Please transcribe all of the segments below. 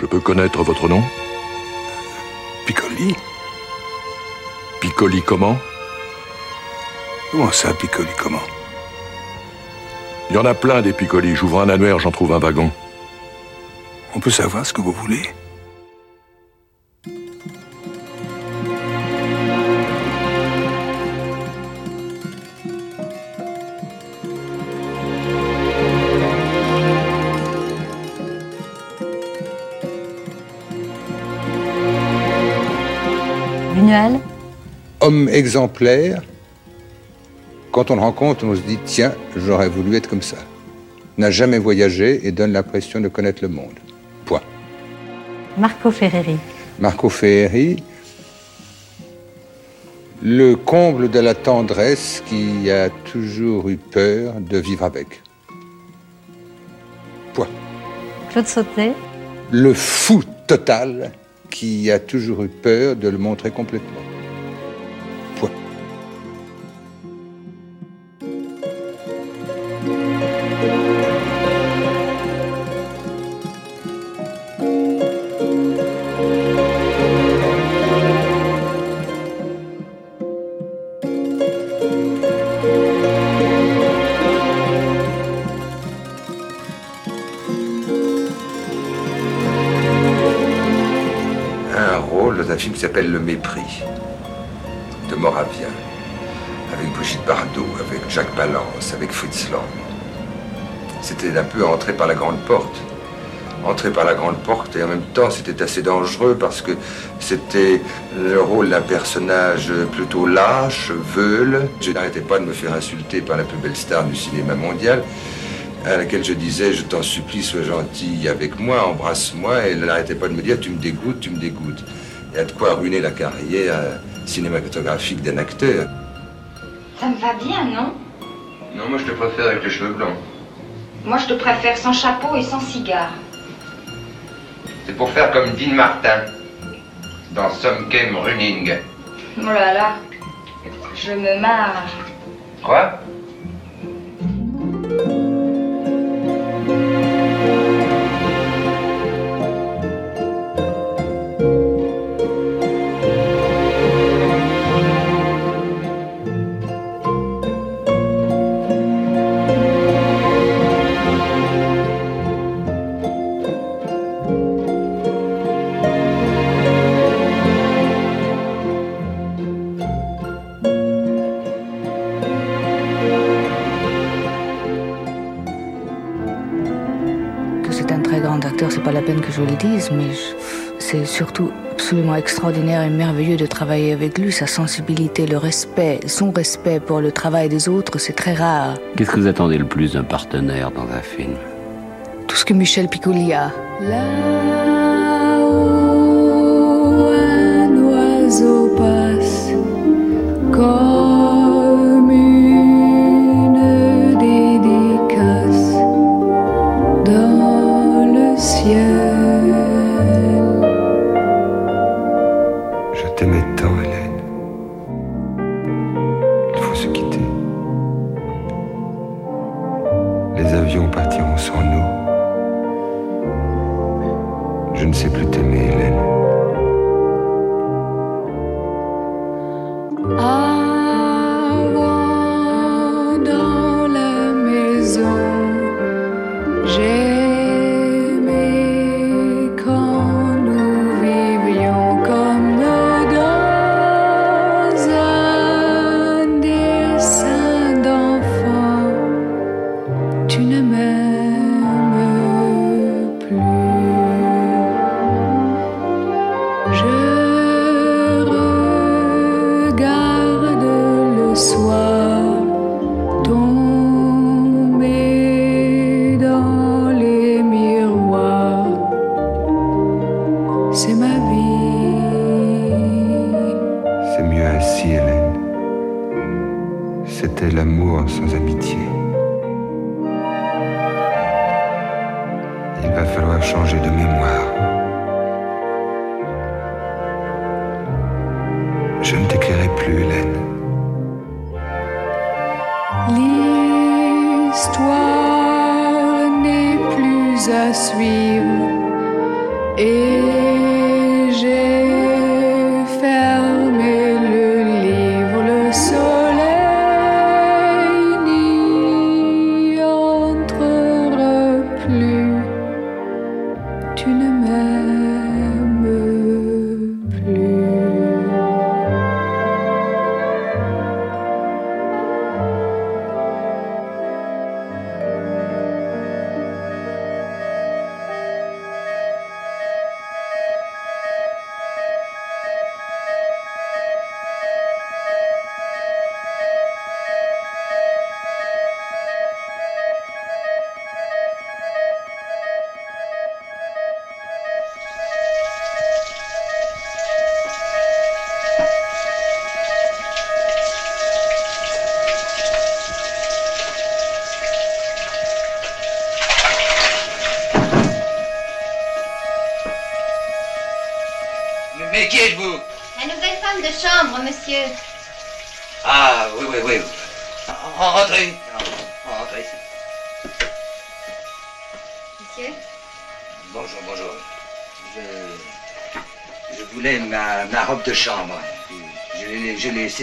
Je peux connaître votre nom Piccoli Piccoli comment Comment ça, Piccoli, comment Il y en a plein des Piccoli. J'ouvre un annuaire, j'en trouve un wagon. On peut savoir ce que vous voulez Homme exemplaire, quand on le rencontre, on se dit tiens, j'aurais voulu être comme ça. N'a jamais voyagé et donne l'impression de connaître le monde. Point. Marco Ferreri. Marco Ferreri, le comble de la tendresse qui a toujours eu peur de vivre avec. Point. Claude Sautet. Le fou total qui a toujours eu peur de le montrer complètement. S'appelle Le Mépris de Moravia, avec Brigitte Bardot, avec Jacques Palance, avec Fritz Lang. C'était un peu entrer par la grande porte. Entrer par la grande porte et en même temps c'était assez dangereux parce que c'était le rôle d'un personnage plutôt lâche, veule. Je n'arrêtais pas de me faire insulter par la plus belle star du cinéma mondial à laquelle je disais je t'en supplie sois gentil avec moi, embrasse-moi et elle n'arrêtait pas de me dire tu me dégoûtes, tu me dégoûtes. Il y a de quoi ruiner la carrière cinématographique d'un acteur. Ça me va bien, non? Non, moi je te préfère avec les cheveux blancs. Moi, je te préfère sans chapeau et sans cigare. C'est pour faire comme Dean Martin dans Some Came Running. Oh là là, je me marre. Quoi? Que je le dise, mais je- c'est surtout absolument extraordinaire et merveilleux de travailler avec lui. Sa sensibilité, le respect, son respect pour le travail des autres, c'est très rare. Qu'est-ce que vous attendez le plus d'un partenaire dans un film? Tout ce que Michel Piccoli a. un oiseau passe comme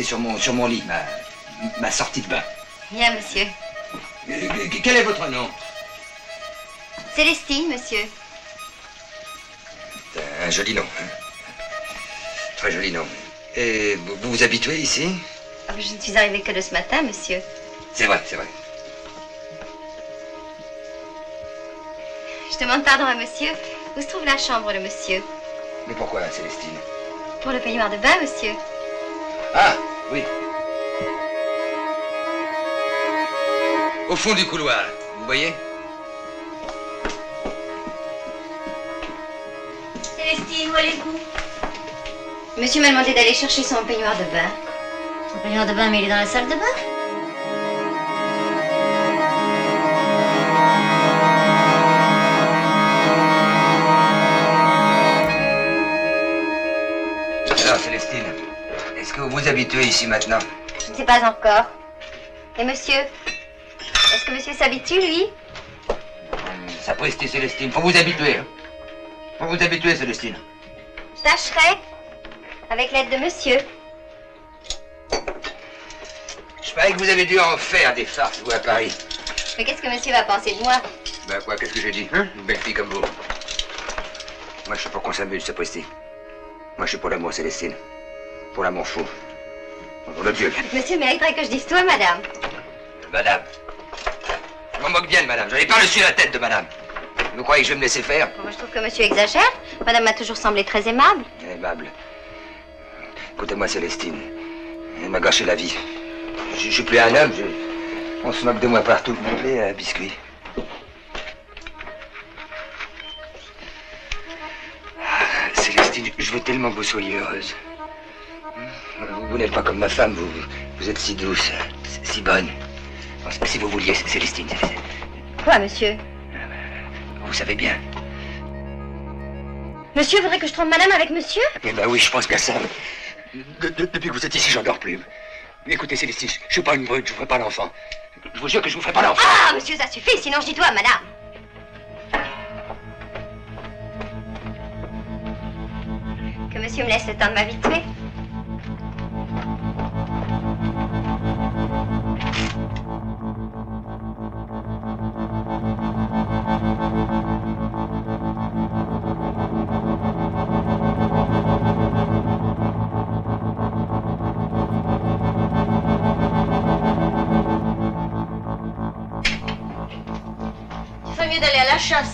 sur mon, sur mon lit, ma, ma sortie de bain. Bien, monsieur. Euh, Quel est votre nom? Célestine, monsieur. C'est Un joli nom. hein. Très joli nom. Et vous vous, vous habituez ici? Ah, Je ne suis arrivée que de ce matin, monsieur. C'est vrai, c'est vrai. Je demande pardon à monsieur. Où se trouve la chambre de monsieur? Mais pourquoi, Célestine? Pour le peignoir de bain, monsieur. Ah, fond du couloir, vous voyez Célestine, où allez-vous? Monsieur m'a demandé d'aller chercher son peignoir de bain. Son peignoir de bain, mais il est dans la salle de bain? Alors, Célestine, est-ce que vous vous habituez ici maintenant? Je ne sais pas encore. Et monsieur? Est-ce que monsieur s'habitue, lui Sapristi, Célestine, faut vous habituer. hein. Faut vous habituer, Célestine. Je tâcherai. Avec l'aide de monsieur. Je parie que vous avez dû en faire des farces, vous, à Paris. Mais qu'est-ce que monsieur va penser de moi Ben quoi, qu'est-ce que j'ai dit hein Une belle fille comme vous. Moi, je suis pour qu'on s'amuse, Sapristi. Moi, je suis pour l'amour, Célestine. Pour l'amour fou. Pour le Dieu. Monsieur mériterait que je dise toi, madame. Madame. Je m'en moque bien de madame. J'en ai par-dessus la tête de madame. Vous croyez que je vais me laisser faire Moi, je trouve que monsieur exagère. Madame m'a toujours semblé très aimable. Aimable. Écoutez-moi, Célestine. Elle m'a gâché la vie. Je, je suis plus un homme. je- On se moque de moi partout. Vous voulez un biscuit Ah, Célestine, je veux tellement que vous soyez heureuse. Vous, vous n'êtes pas comme ma femme. Vous, vous êtes si douce, si bonne. Si vous vouliez, Célestine, Quoi, monsieur vous savez bien. Monsieur voudrait que je trompe madame avec monsieur Eh ben oui, je pense qu'à ça. De- de- depuis que vous êtes ici, j'en dors plus. Écoutez, Célestine, je suis pas une brute, je vous ferai pas l'enfant. Je vous jure que je vous ferai pas l'enfant. Ah, monsieur, ça suffit, sinon je dis toi, madame. Que monsieur me laisse le temps de m'habituer.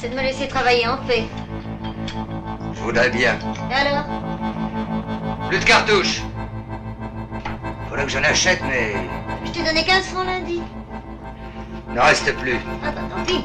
Et de me laisser travailler en paix. Je voudrais bien. Et alors? Plus de cartouches. Faudrait que j'en achète, mais Je t'ai donné 15 francs lundi. il n'en reste plus. Ah bah tant pis.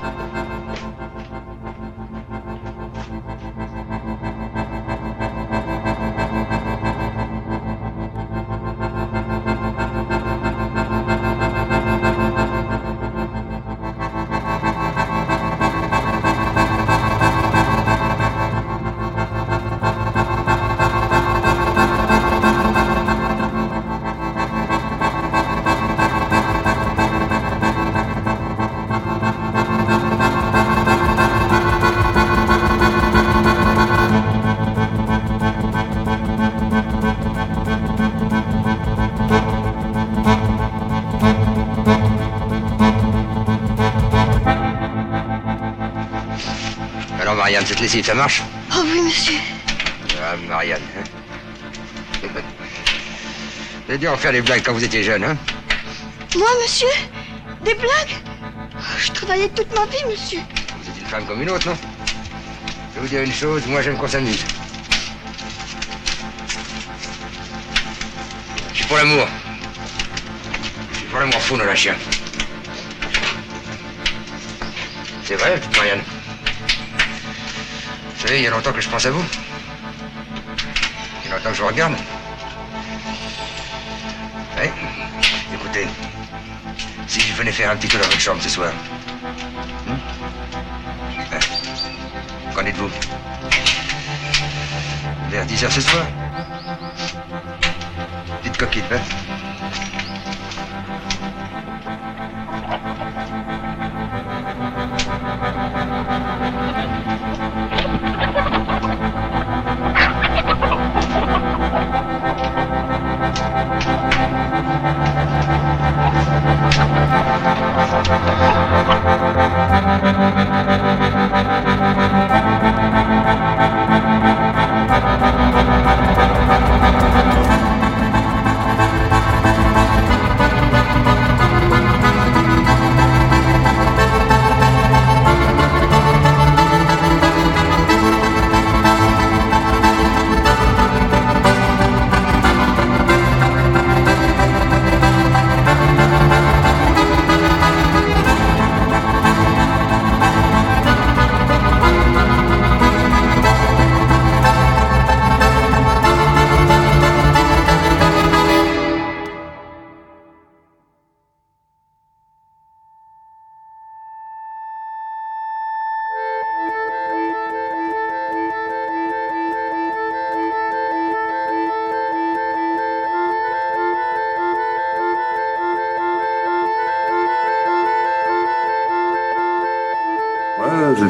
Marianne, cette lessive, ça marche Oh oui, monsieur. Ah, Marianne. Hein vous avez dû en faire des blagues quand vous étiez jeune, hein Moi, monsieur Des blagues Oh, Je travaillais toute ma vie, monsieur. Vous êtes une femme comme une autre, non? Je vais vous dire une chose, moi j'aime qu'on s'amuse. Je suis pour l'amour. Je suis pour l'amour fou, non, la chien. C'est vrai, Marianne? Vous savez, il y a longtemps que je pense à vous. Il y a longtemps que je vous regarde. Oui. Écoutez, si je venais faire un petit tour dans votre chambre ce soir. Hein Qu'en dites-vous Vers 10 heures ce soir Petite coquine, hein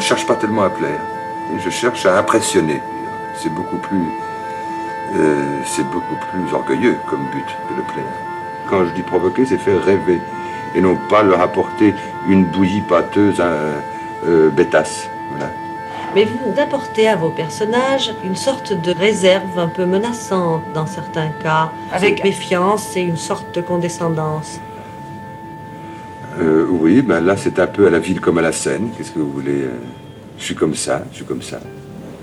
cherche pas tellement à plaire. Je cherche à impressionner. C'est beaucoup plus. euh, c'est beaucoup plus orgueilleux comme but que de plaire. Quand je dis provoquer, c'est faire rêver. Et non pas leur apporter une bouillie pâteuse euh, euh, bêtasse. Voilà. Mais vous apportez à vos personnages une sorte de réserve un peu menaçante dans certains cas, avec méfiance et une sorte de condescendance. Oui, ben là, c'est un peu à la ville comme à la scène. Qu'est-ce que vous voulez euh, Je suis comme ça, je suis comme ça.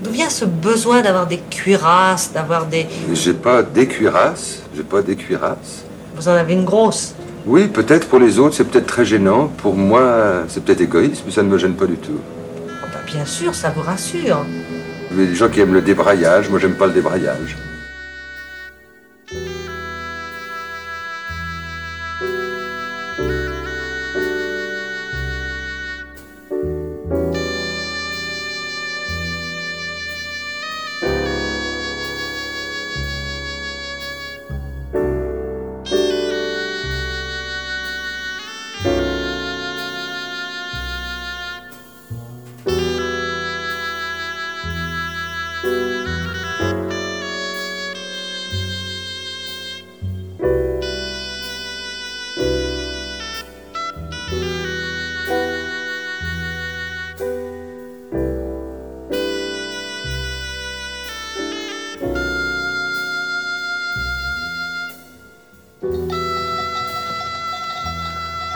D'où vient ce besoin d'avoir des cuirasses, d'avoir des... J'ai pas des cuirasses, j'ai pas des cuirasses. Vous en avez une grosse. Oui, peut-être pour les autres, c'est peut-être très gênant. Pour moi, c'est peut-être égoïste, mais ça ne me gêne pas du tout. Oh, bah, bien sûr, ça vous rassure. Il y a des gens qui aiment le débraillage, moi j'aime pas le débraillage.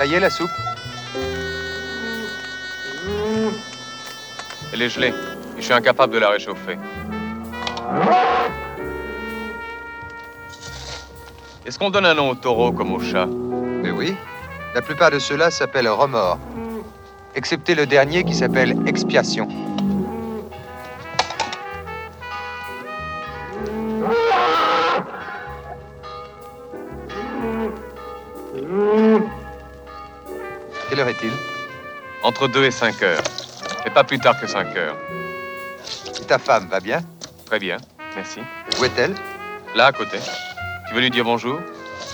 Ça y est, la soupe Elle est gelée. Et je suis incapable de la réchauffer. Est-ce qu'on donne un nom au taureau comme au chat? Mais oui. La plupart de ceux-là s'appellent remords. Excepté le dernier qui s'appelle expiation. Entre 2 et 5 heures. Et pas plus tard que 5 heures. Et ta femme va bien? Très bien, merci. Où est-elle? Là, à côté. Tu veux lui dire bonjour?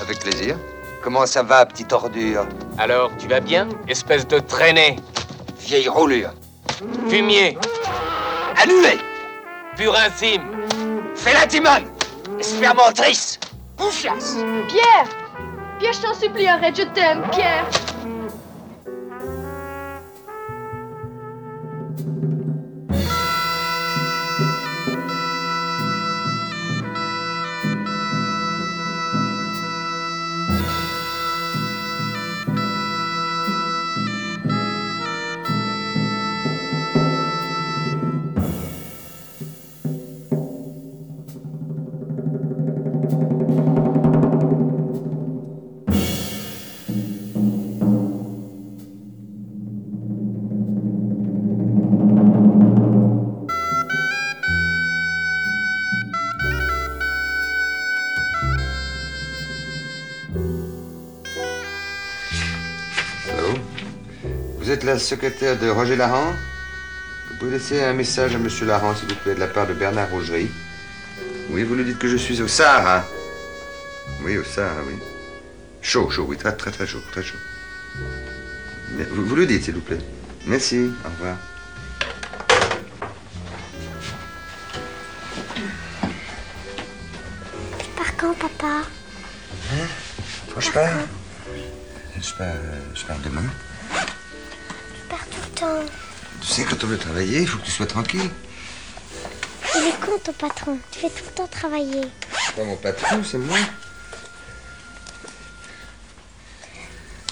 Avec plaisir. Comment ça va, petite ordure? Alors, tu vas bien? Espèce de traînée. Vieille roulure. Fumier. Annulé. Purinfime. Fais la timone. Spermentrice. Confiance. Pierre Pierre, je t'en supplie, arrête, je t'aime, Pierre la secrétaire de Roger Laurent Vous pouvez laisser un message à Monsieur Laurent, s'il vous plaît, de la part de Bernard Rougerie. Oui, vous lui dites que je suis au Sahara. Oui, au Sahara, oui. Chaud, chaud, oui, très, très, très chaud, très chaud. Mais Vous, vous le dites, s'il vous plaît. Merci, au revoir. Tu pars quand, papa? Hein? Faut que je pars je pars, je pars demain. Sais, quand on veut travailler, il faut que tu sois tranquille. Il est con, ton patron. Tu fais tout le temps travailler. C'est pas mon patron, c'est moi.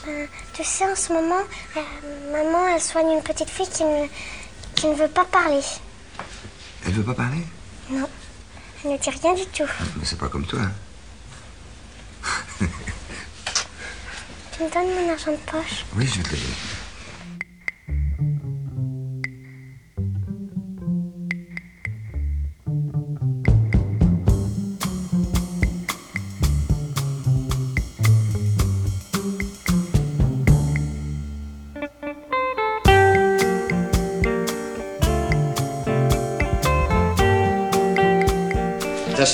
Euh, tu sais, en ce moment, euh, maman, elle soigne une petite fille qui ne, qui ne veut pas parler. Elle veut pas parler? Non, elle ne dit rien du tout. Mais c'est pas comme toi. Tu me donnes mon argent de poche Oui, je vais te le dire.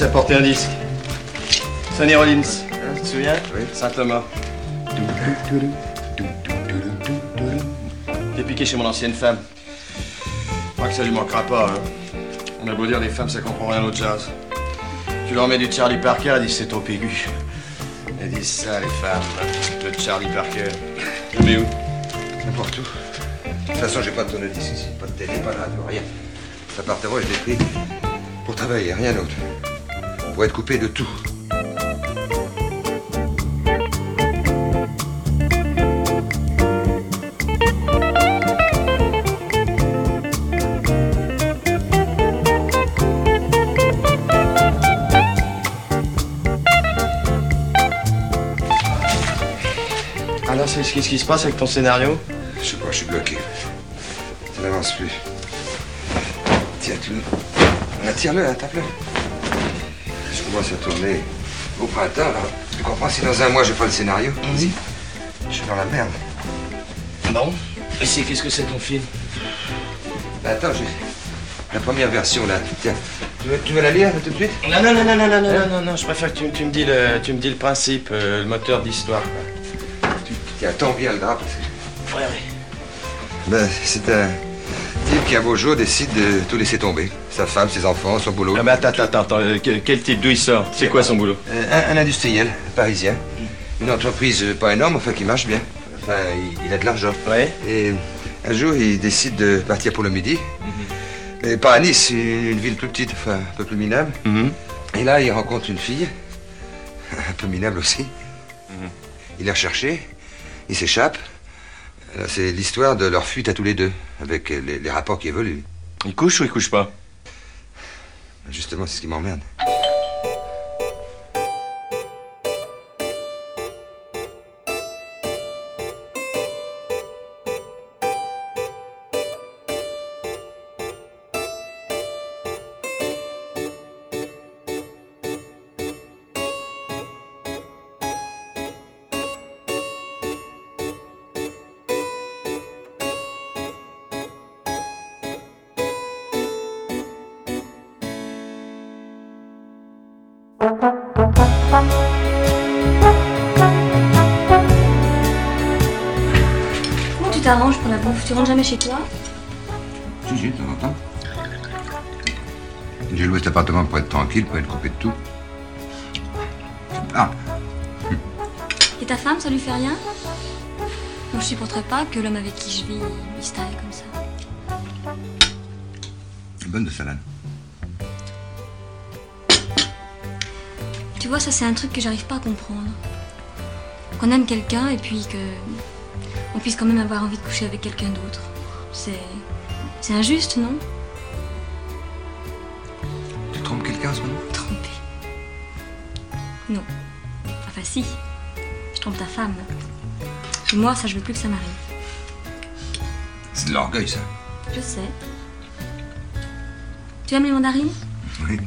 T'ai apporté un disque. Sonny Rollins. Hein, tu te souviens? Oui. Saint-Thomas. T'es piqué chez mon ancienne femme. Je crois que ça lui manquera pas. Hein. On a beau dire, les femmes, ça comprend rien au jazz. Tu leur mets du Charlie Parker, elles disent c'est trop aigu. Elles disent ça, les femmes. Le Charlie Parker. Je mets où? N'importe où. De toute façon, j'ai pas de tourne-disque ici. Pas de télé, pas de radio, rien. Cet appartement, je l'ai pris pour travailler, rien d'autre. Pour être coupé de tout. Alors, c'est qu'est-ce qui se passe avec ton scénario? Je sais pas, je suis bloqué. Ça n'avance plus. Tiens, tu... Ah, Tire-le, hein, tape-le. À tourner au printemps, là. Tu comprends, si dans un mois, j'ai pas le scénario, vas-y. Je suis dans la merde. Bon. Et c'est qu'est-ce que c'est ton film Bah, attends, j'ai... La première version, là. Tiens, tu veux, tu veux la lire, tout de suite? Non, non, non, non, non, non, non, non, non, je préfère que tu, tu me dis le, tu me dis le principe, euh, le moteur d'histoire. quoi. Tiens, tends bien le drap, parce que... Ouais, ouais. Ben, c'est un qui, un beau jour, décide de tout laisser tomber. Sa femme, ses enfants, son boulot. Ah, mais attends, attends, attends, euh, quel, type, d'où il sort? C'est quoi son boulot? Euh, un, un industriel, parisien. Une entreprise euh, pas énorme, enfin, qui marche bien. Enfin, il, il a de l'argent. Ouais. Et un jour, il décide de partir pour le midi. Mais pas à Nice, une, ville plus petite, enfin, un peu plus minable. Et là, il rencontre une fille, un peu minable aussi. Il la recherché, il s'échappe. C'est l'histoire de leur fuite à tous les deux, avec les, les rapports qui évoluent. Il couche ou il couche pas? Justement, c'est ce qui m'emmerde. Jamais chez toi Si, si, de temps en temps. J'ai loué cet appartement pour être tranquille, pour être coupé de tout. Ah, Et ta femme, ça lui fait rien Moi, je supporterais pas que l'homme avec qui je vis, il se taille comme ça. bonne de salade. Tu vois, ça, c'est un truc que j'arrive pas à comprendre. Qu'on aime quelqu'un et puis que. On puisse quand même avoir envie de coucher avec quelqu'un d'autre. C'est. C'est injuste, non? Tu trompes quelqu'un en ce moment Tromper. Non. Enfin, si. Je trompe ta femme. Et moi, ça, je veux plus que ça m'arrive. C'est de l'orgueil, ça. Je sais. Tu aimes les mandarines? Oui.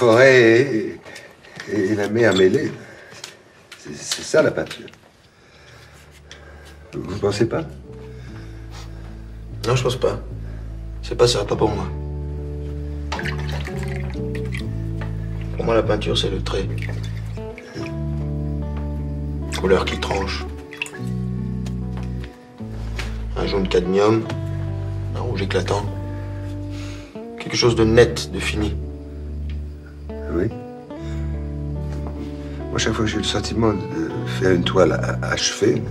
Forêt et, la mer mêlées. C'est ça la peinture. Vous pensez pas? Non, je pense pas. C'est pas ça, pas pour moi. Pour moi, la peinture, c'est le trait. Couleur qui tranche. Un jaune cadmium, un rouge éclatant. Quelque chose de net, de fini. Oui. Moi, chaque fois que j'ai eu le sentiment de faire une toile achevée,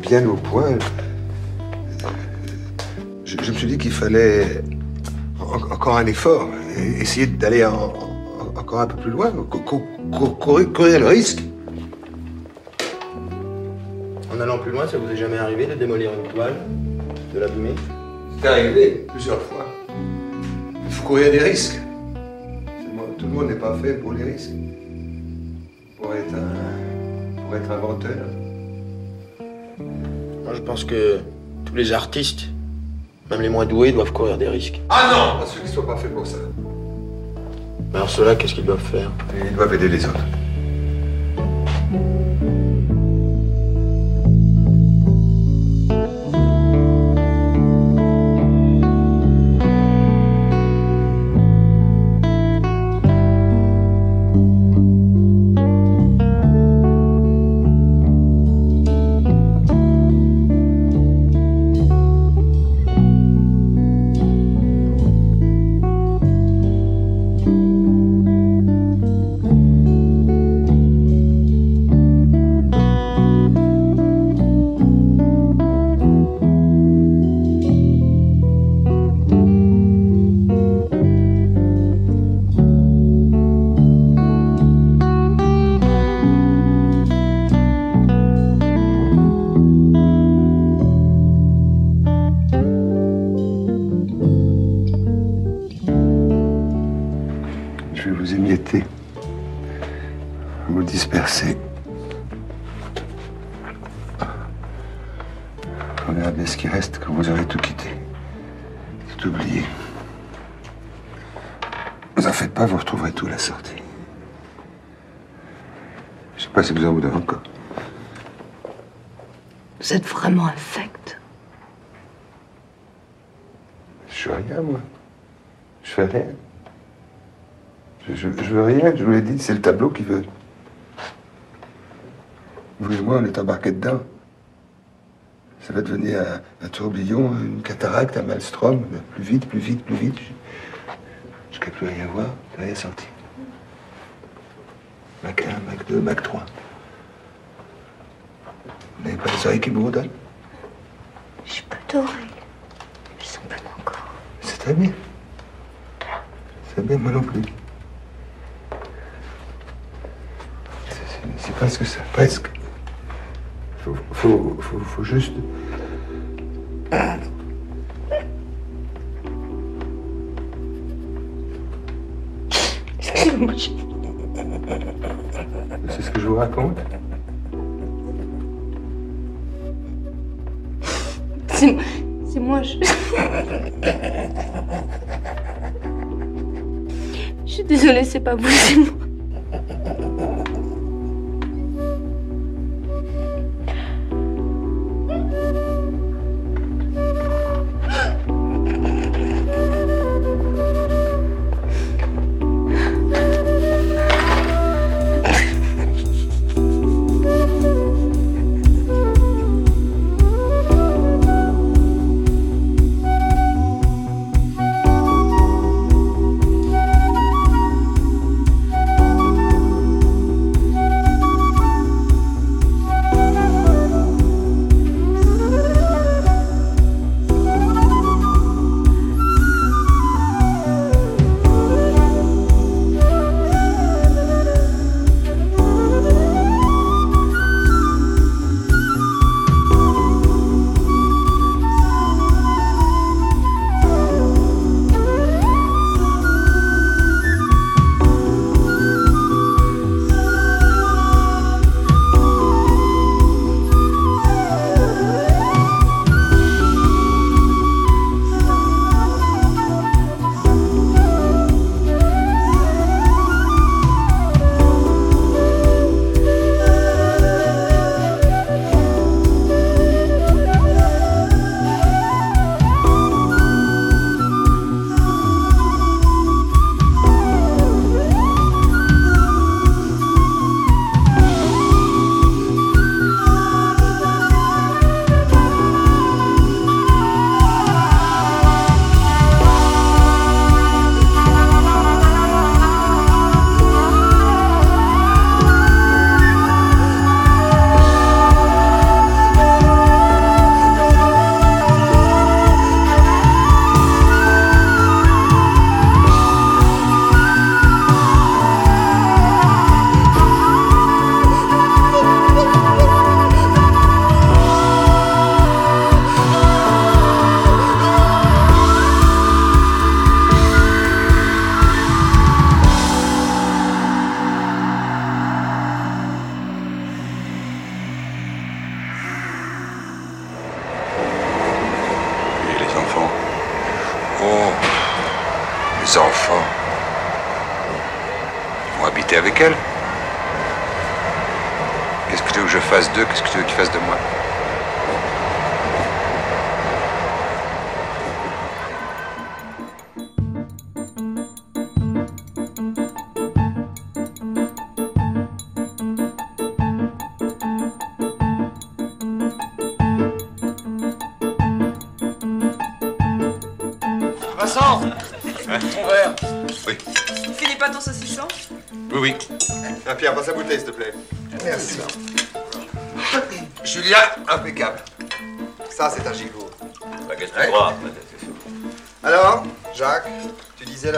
bien au point, je, je me suis dit qu'il fallait en- encore un effort, et essayer d'aller en- en- encore un peu plus loin, cou- cou- cou- courir, courir le risque. En allant plus loin, ça vous est jamais arrivé de démolir une toile, de l'abîmer? C'est arrivé plusieurs fois. Il faut courir des risques. Le monde n'est pas fait pour les risques. Pour être un, pour être inventeur. Moi, je pense que tous les artistes, même les moins doués, doivent courir des risques. Ah non Pas ceux qui ne sont pas faits pour ça. Mais alors ceux-là, qu'est-ce qu'ils doivent faire? Ils doivent aider les autres. Verra bien ce qui reste quand vous aurez tout quitté, tout oublié. Vous en faites pas, vous retrouverez tout à la sortie. Je sais pas si vous en voudrez encore. Vous êtes vraiment infect. Je suis rien, moi. Je fais rien. Je, je- je veux rien, je vous l'ai dit, c'est le tableau qui veut. Vous et moi, on est embarqués dedans. Ça va devenir un, un tourbillon, une cataracte, un maelstrom, plus vite, plus vite, plus vite. Jusqu'à plus rien voir, plus rien sentir. Mac 1, Mac 2, Mac 3. Vous n'avez pas les oreilles qui bourdonnent? J'ai pas d'oreilles. Je sens pas encore. C'est très bien. C'est bien, moi non plus. C'est presque ça, presque. Faut, faut, faut, juste. Excusez-moi, C'est ce que je vous raconte. c'est c'est moi. Je... je suis désolée, c'est pas vous, c'est moi.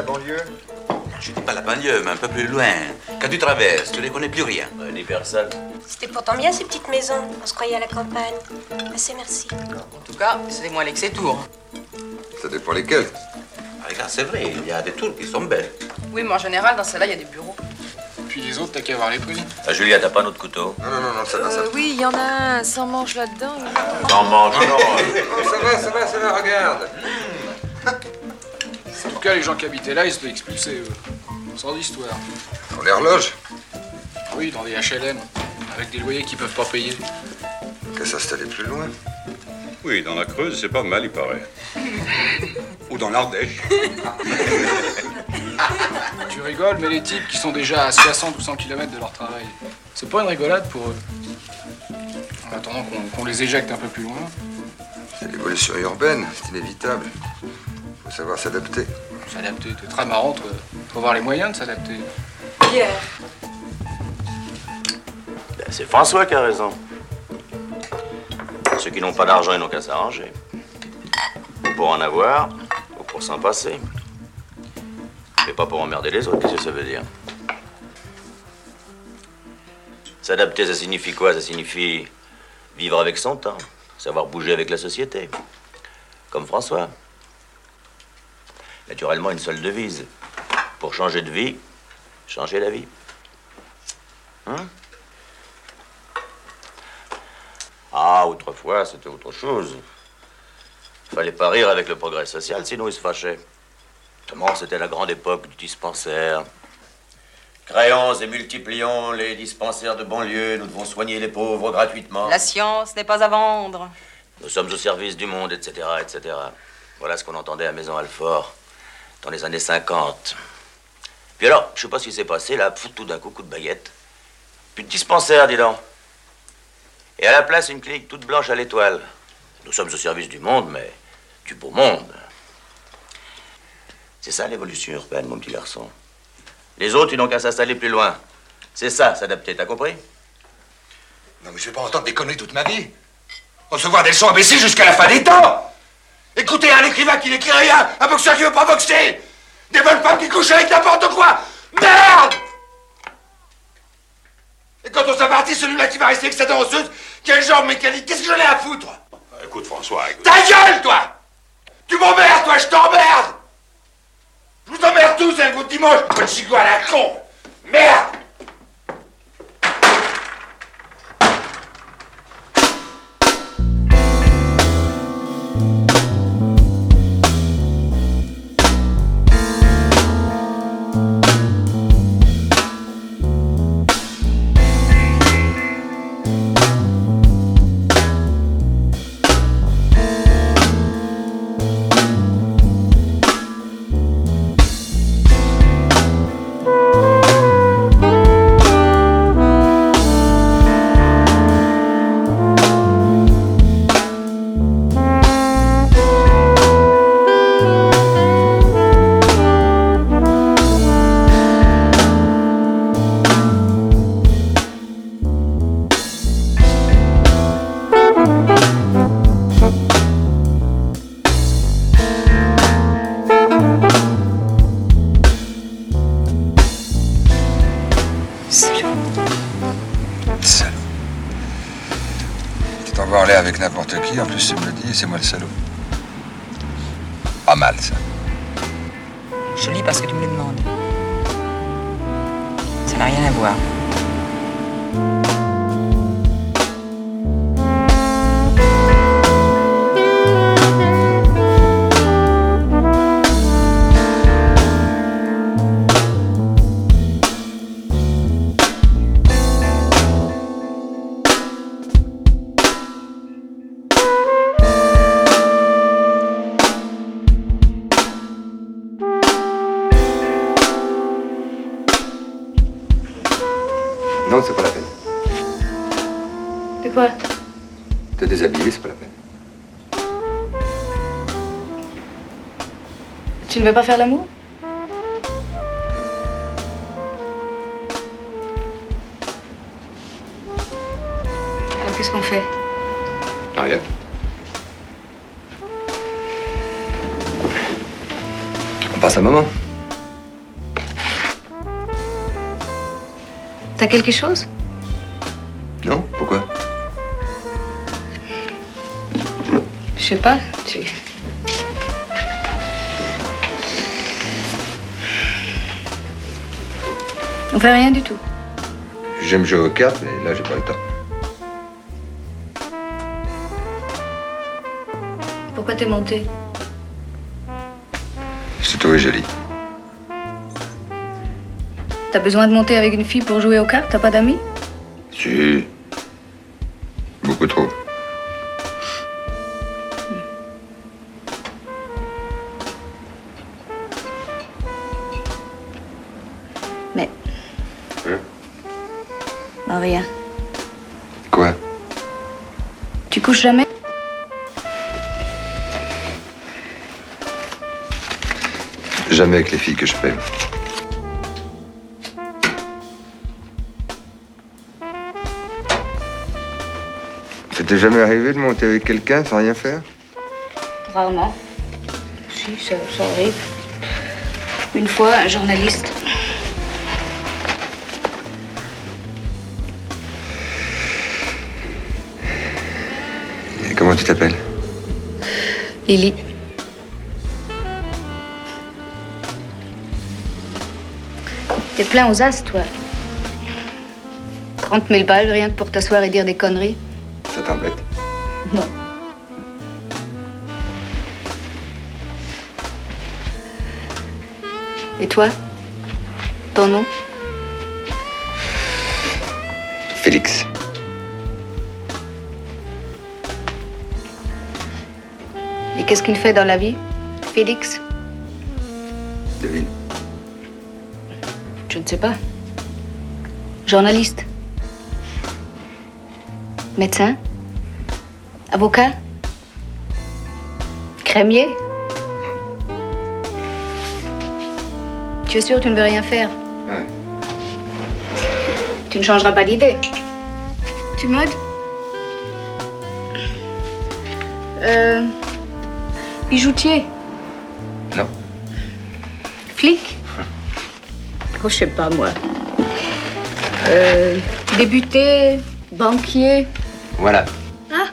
La banlieue Je dis pas la banlieue, mais un peu plus loin. Quand tu traverses, tu ne connais plus rien. ni personne. C'était pourtant bien ces petites maisons. On se croyait à la campagne. Assez merci. En tout cas, c'est moins laid que ces tours. Ça dépend lesquels. Ah, regarde, c'est vrai, il y a des tours qui sont belles. Oui, mais en général, dans celle-là, il y a des bureaux. Puis les autres, t'as qu'à voir les prix. Ah, Julia, t'as pas notre couteau? Non, non, non, non ça va, ça Euh, oui, il y en a un sans manche là-dedans. T'en manges, non Oh, ça va, ça va, ça va, regarde. En tout cas, les gens qui habitaient là, ils se faisaient expulser, eux. Sans histoire. Dans l'horloge Oui, dans des HLM, avec des loyers qu'ils peuvent pas payer. Qu'à s'installer plus loin. Oui, dans la Creuse, c'est pas mal, il paraît. Ou dans l'Ardèche. Tu rigoles, mais les types qui sont déjà à 60 ou 100 km de leur travail, c'est pas une rigolade pour eux? En attendant qu'on qu'on les éjecte un peu plus loin. C'est l'évolution urbaine, c'est inévitable. Faut savoir s'adapter. S'adapter, c'est très marrant, toi. Faut avoir les moyens de s'adapter. Pierre. Ben, C'est François qui a raison. Ceux qui n'ont pas d'argent, ils n'ont qu'à s'arranger. Ou pour en avoir, ou pour s'en passer. Mais pas pour emmerder les autres, qu'est-ce que ça veut dire? S'adapter, ça signifie quoi? Ça signifie vivre avec son temps, savoir bouger avec la société. Comme François. Naturellement, une seule devise. Pour changer de vie, changer la vie. Hein? Ah, autrefois, c'était autre chose. Fallait pas rire avec le progrès social, sinon il se fâchait. Comment c'était la grande époque du dispensaire? Créons et multiplions les dispensaires de banlieue, nous devons soigner les pauvres gratuitement. La science n'est pas à vendre. Nous sommes au service du monde, etc., etc. Voilà ce qu'on entendait à Maison Alfort dans les années 50. Puis alors, je sais pas ce qui s'est passé, là, tout d'un coup, coup de baguette. Plus de dispensaire, dis donc. Et à la place, une clinique toute blanche à l'étoile. Nous sommes au service du monde, mais du beau monde. C'est ça l'évolution urbaine, mon petit garçon. Les autres, ils n'ont qu'à s'installer plus loin. C'est ça, s'adapter, t'as compris? Non, mais je vais pas entendre des conneries toute ma vie. Recevoir des leçons imbéciles jusqu'à la fin des temps. Écoutez un écrivain qui n'écrit rien, un boxeur qui veut pas boxer. Des bonnes femmes qui couchent avec n'importe quoi. Merde! Et quand on s'est parti, celui-là qui va rester avec sa danseuse, une jambe mécanique, qu'est-ce que j'en ai à foutre? Écoute, François, écoute. Ta gueule, toi! Tu m'emmerdes, toi, je t'emmerde! Je vous emmerde tous un coup de dimanche, pas de chico à la con. Merde Salaud. Tu t'en vas aller avec n'importe qui, en plus tu me le dis, et c'est moi le salaud. Pas mal, ça. Je lis parce que tu me le demandes. Ça n'a rien à voir. Ne veux pas faire l'amour? Alors qu'est-ce qu'on fait? Rien. On passe un moment. T'as quelque chose? Non Pourquoi? Je sais pas. Tu... fait rien du tout. J'aime jouer aux cartes, mais là, j'ai pas le temps. Pourquoi t'es monté? T'ai trouvé jolie. T'as besoin de monter avec une fille pour jouer aux cartes T'as pas d'amis? Si. Beaucoup trop. Rien. Quoi Tu couches jamais Jamais avec les filles que je fais. Ça t'est jamais arrivé de monter avec quelqu'un sans rien faire Rarement. Si, ça, ça arrive. Une fois, un journaliste. T'appelles Lily. T'es plein aux as, toi. 30 000 balles, rien que pour t'asseoir et dire des conneries. Ça t'embête Non. Et toi Ton nom? Félix. Qu'est-ce qu'il fait dans la vie Félix? Devine. Je ne sais pas. Journaliste Médecin Avocat Crémier Tu es sûr que tu ne veux rien faire? Ouais. Tu ne changeras pas d'idée. Tu modes Euh. Bijoutier Non. Flic Oh, je sais pas, moi. Euh. Débuté Banquier Voilà. Ah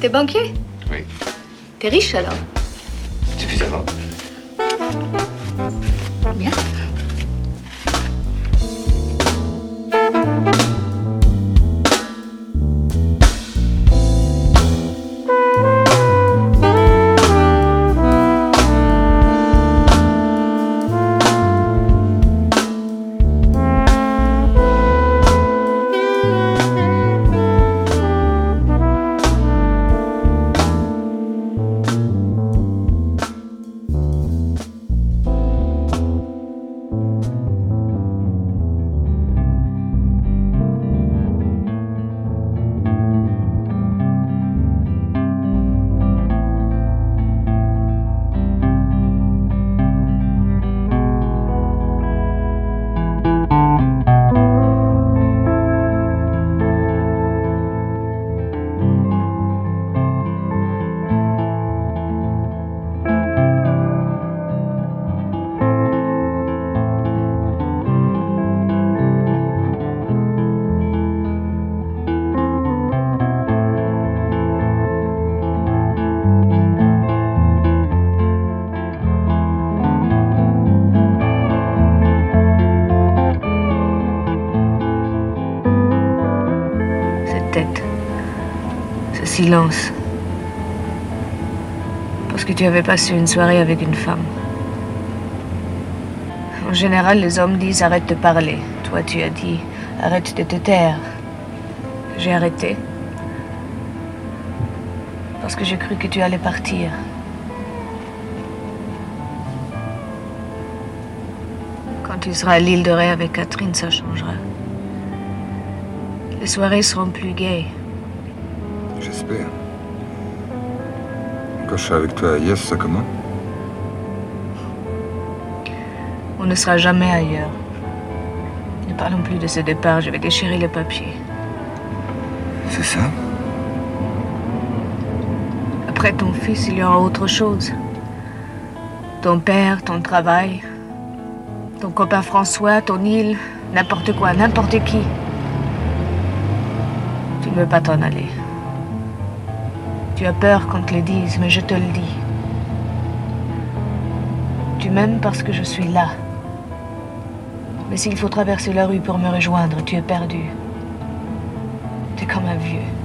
T'es banquier? Oui. T'es riche alors? Suffisamment. Silence. Parce que tu avais passé une soirée avec une femme. En général, les hommes disent arrête de parler. Toi, tu as dit arrête de te taire. J'ai arrêté. Parce que j'ai cru que tu allais partir. Quand tu seras à l'île de Ré avec Catherine, ça changera. Les soirées seront plus gaies. Quand je serai avec toi à Yes, ça comment On ne sera jamais ailleurs. Ne parlons plus de ce départ, je vais déchirer les papiers. C'est ça? Après ton fils, il y aura autre chose. Ton père, ton travail, ton copain François, ton île, n'importe quoi, n'importe qui. Tu ne veux pas t'en aller. Tu as peur qu'on te le dise, mais je te le dis. Tu m'aimes parce que je suis là. Mais s'il faut traverser la rue pour me rejoindre, tu es perdu. Tu es comme un vieux.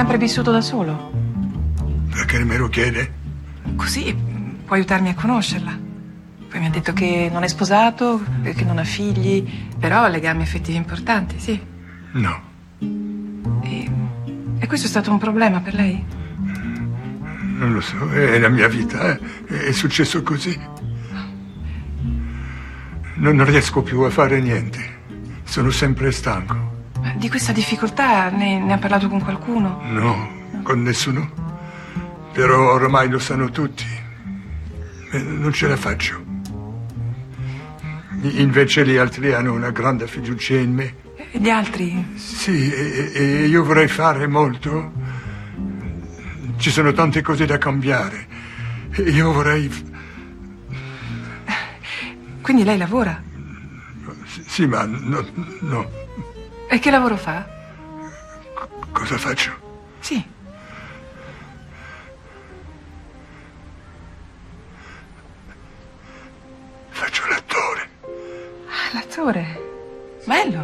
Sempre vissuto da solo? Perché me lo chiede? Così può aiutarmi a conoscerla. Poi mi ha detto che non è sposato, che non ha figli, però ha legami affettivi importanti, sì. No. E questo è stato un problema per lei? Non lo so, è la mia vita, eh. è successo così. Non riesco più a fare niente. Sono sempre stanco. Di questa difficoltà ne, ne ha parlato con qualcuno? No, con nessuno. Però ormai lo sanno tutti. E Non ce la faccio. Invece gli altri hanno una grande fiducia in me. E gli altri? Sì, e, e io vorrei fare molto. Ci sono tante cose da cambiare. Io vorrei... Quindi lei lavora? Sì, ma no, no. E che lavoro fa? Cosa faccio? Sì. Faccio l'attore. Ah, l'attore. Bello.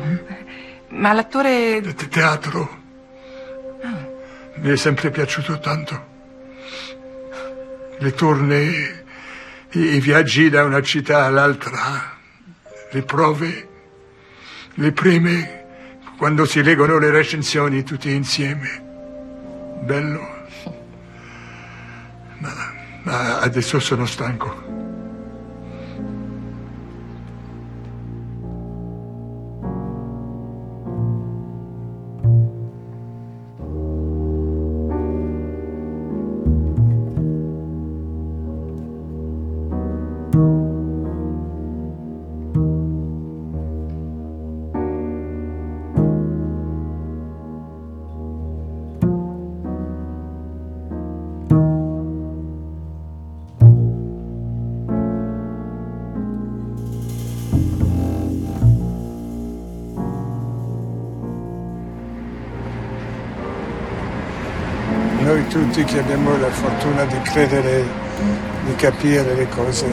Ma l'attore... Te- teatro. Mi è sempre piaciuto tanto. Le tournée, i, i viaggi da una città all'altra, le prove, le prime, quando si leggono le recensioni tutti insieme. Bello. Ma, ma adesso sono stanco. Noi tutti che abbiamo la fortuna di credere, di capire le cose,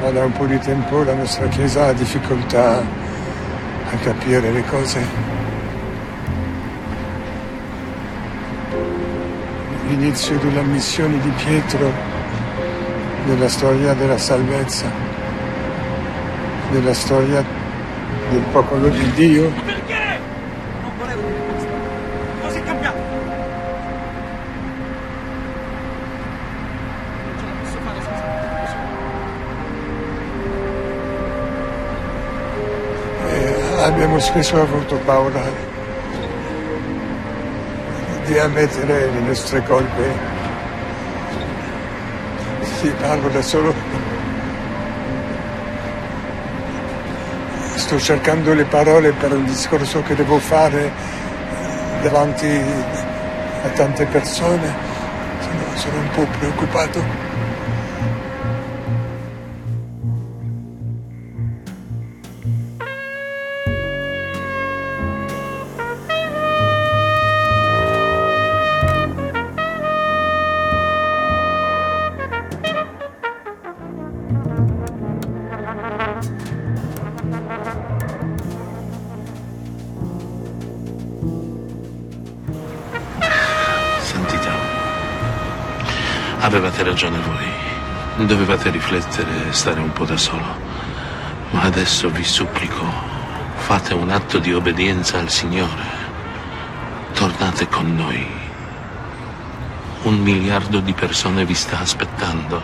ma da un po' di tempo la nostra Chiesa ha difficoltà a capire le cose. L'inizio della missione di Pietro, della storia della salvezza, della storia del popolo di Dio, Perché? Non volevo dire questo. Cosa è cambiato? Non ce la posso fare, scusa. Eh, abbiamo spesso avuto paura di ammettere le nostre colpe. Sì, parlo da solo. Sto cercando le parole per un discorso che devo fare davanti a tante persone. Sono, sono un po' preoccupato. Ragione voi. Dovevate riflettere e stare un po' da solo. Ma adesso vi supplico, fate un atto di obbedienza al Signore. Tornate con noi. Un miliardo di persone vi sta aspettando.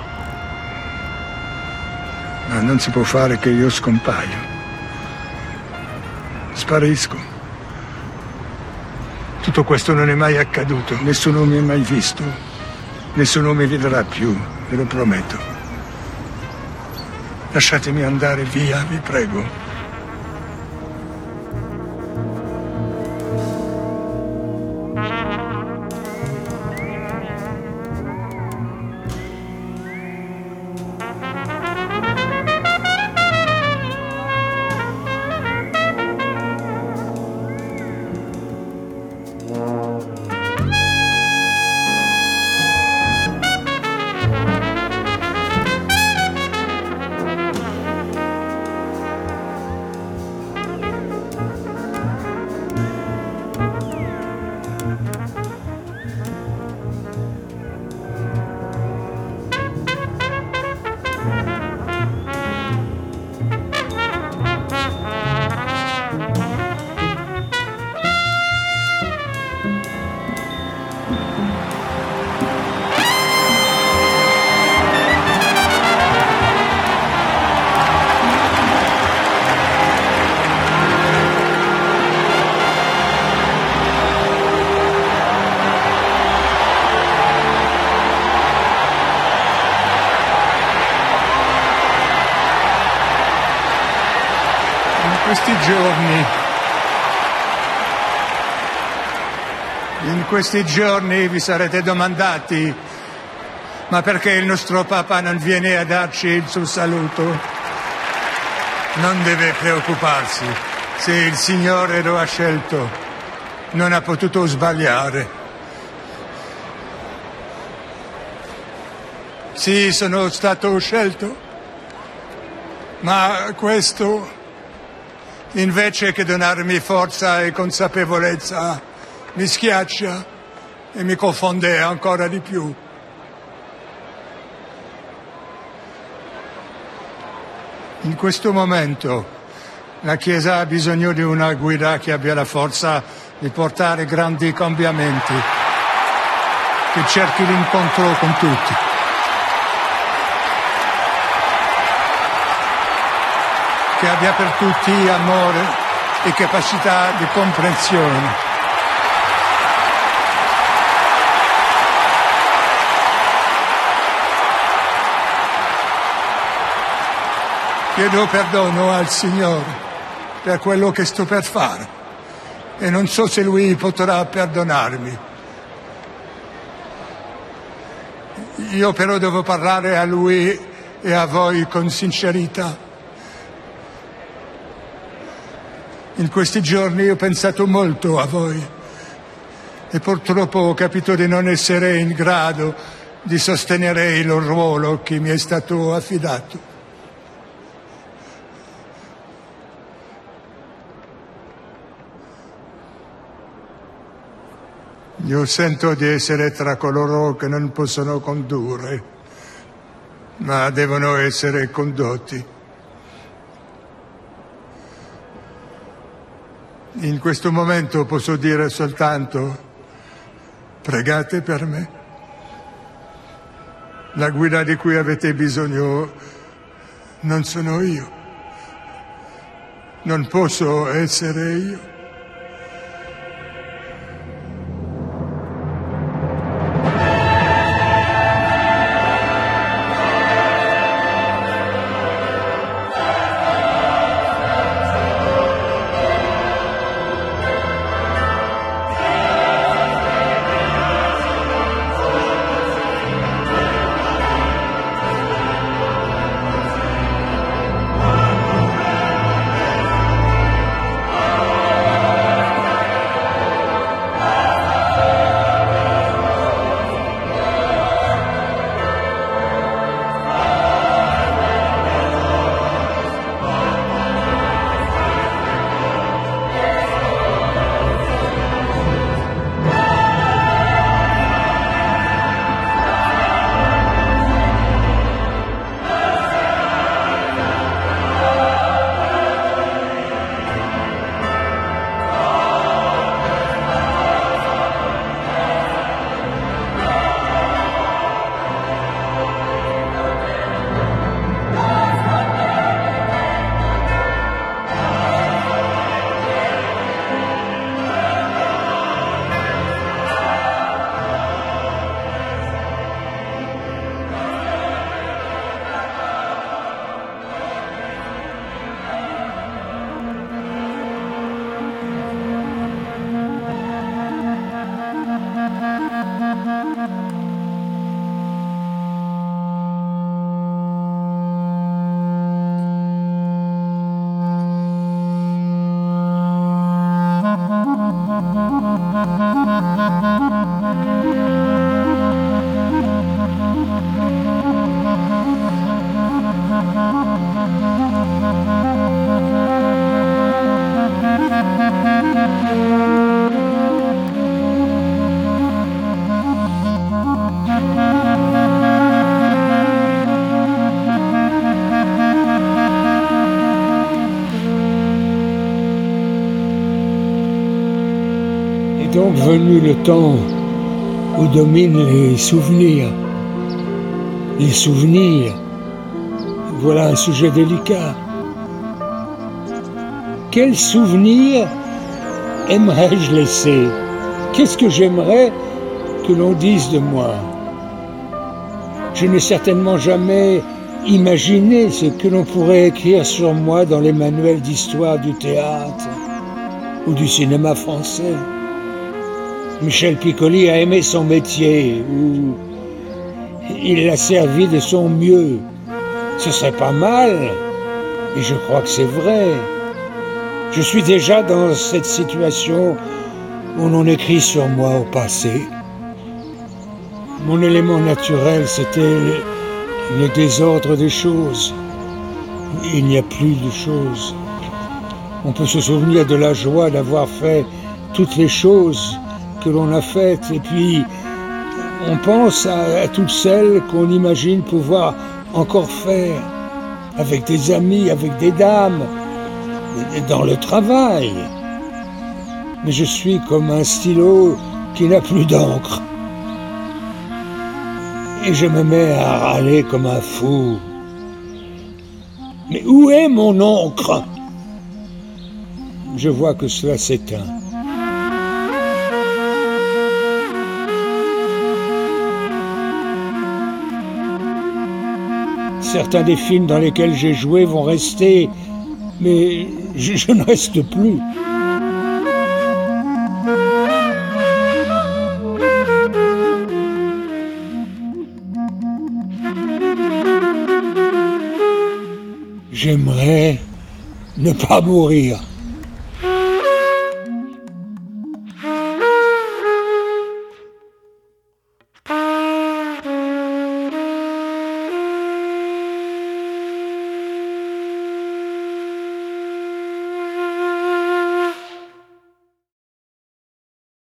Ma non si può fare che io scompaio. Sparisco. Tutto questo non è mai accaduto, nessuno mi ha mai visto, nessuno mi vedrà più, ve lo prometto. Lasciatemi andare via, vi prego. Questi giorni, in questi giorni vi sarete domandati Ma perché il nostro papà non viene a darci il suo saluto? Non deve preoccuparsi. Se il Signore lo ha scelto, non ha potuto sbagliare. Sì, sono stato scelto, ma questo, invece che donarmi forza e consapevolezza, mi schiaccia e mi confonde ancora di più. In questo momento la Chiesa ha bisogno di una guida che abbia la forza di portare grandi cambiamenti, che cerchi l'incontro con tutti. Che abbia per tutti amore e capacità di comprensione. Chiedo perdono al Signore per quello che sto per fare e non so se Lui potrà perdonarmi. Io però devo parlare a Lui e a voi con sincerità. In questi giorni ho pensato molto a voi e purtroppo ho capito di non essere in grado di sostenere il ruolo che mi è stato affidato. Io sento di essere tra coloro che non possono condurre, ma devono essere condotti. In questo momento posso dire soltanto pregate per me. La guida di cui avete bisogno non sono io. Non posso essere io. Le temps où dominent les souvenirs. Les souvenirs, voilà un sujet délicat. Quel souvenir aimerais-je laisser? Qu'est-ce que j'aimerais que l'on dise de moi? Je n'ai certainement jamais imaginé ce que l'on pourrait écrire sur moi dans les manuels d'histoire du théâtre ou du cinéma français. Michel Piccoli a aimé son métier il l'a servi de son mieux. Ce serait pas mal, et je crois que c'est vrai. Je suis déjà dans cette situation où l'on écrit sur moi au passé. Mon élément naturel, c'était le désordre des choses. Il n'y a plus de choses. On peut se souvenir de la joie d'avoir fait toutes les choses que l'on a faites, et puis on pense à, à toutes celles qu'on imagine pouvoir encore faire, avec des amis, avec des dames, dans le travail. Mais je suis comme un stylo qui n'a plus d'encre. Et je me mets à râler comme un fou. Mais où est mon encre? Je vois que cela s'éteint. Certains des films dans lesquels j'ai joué vont rester, mais je, ne reste plus. J'aimerais ne pas mourir.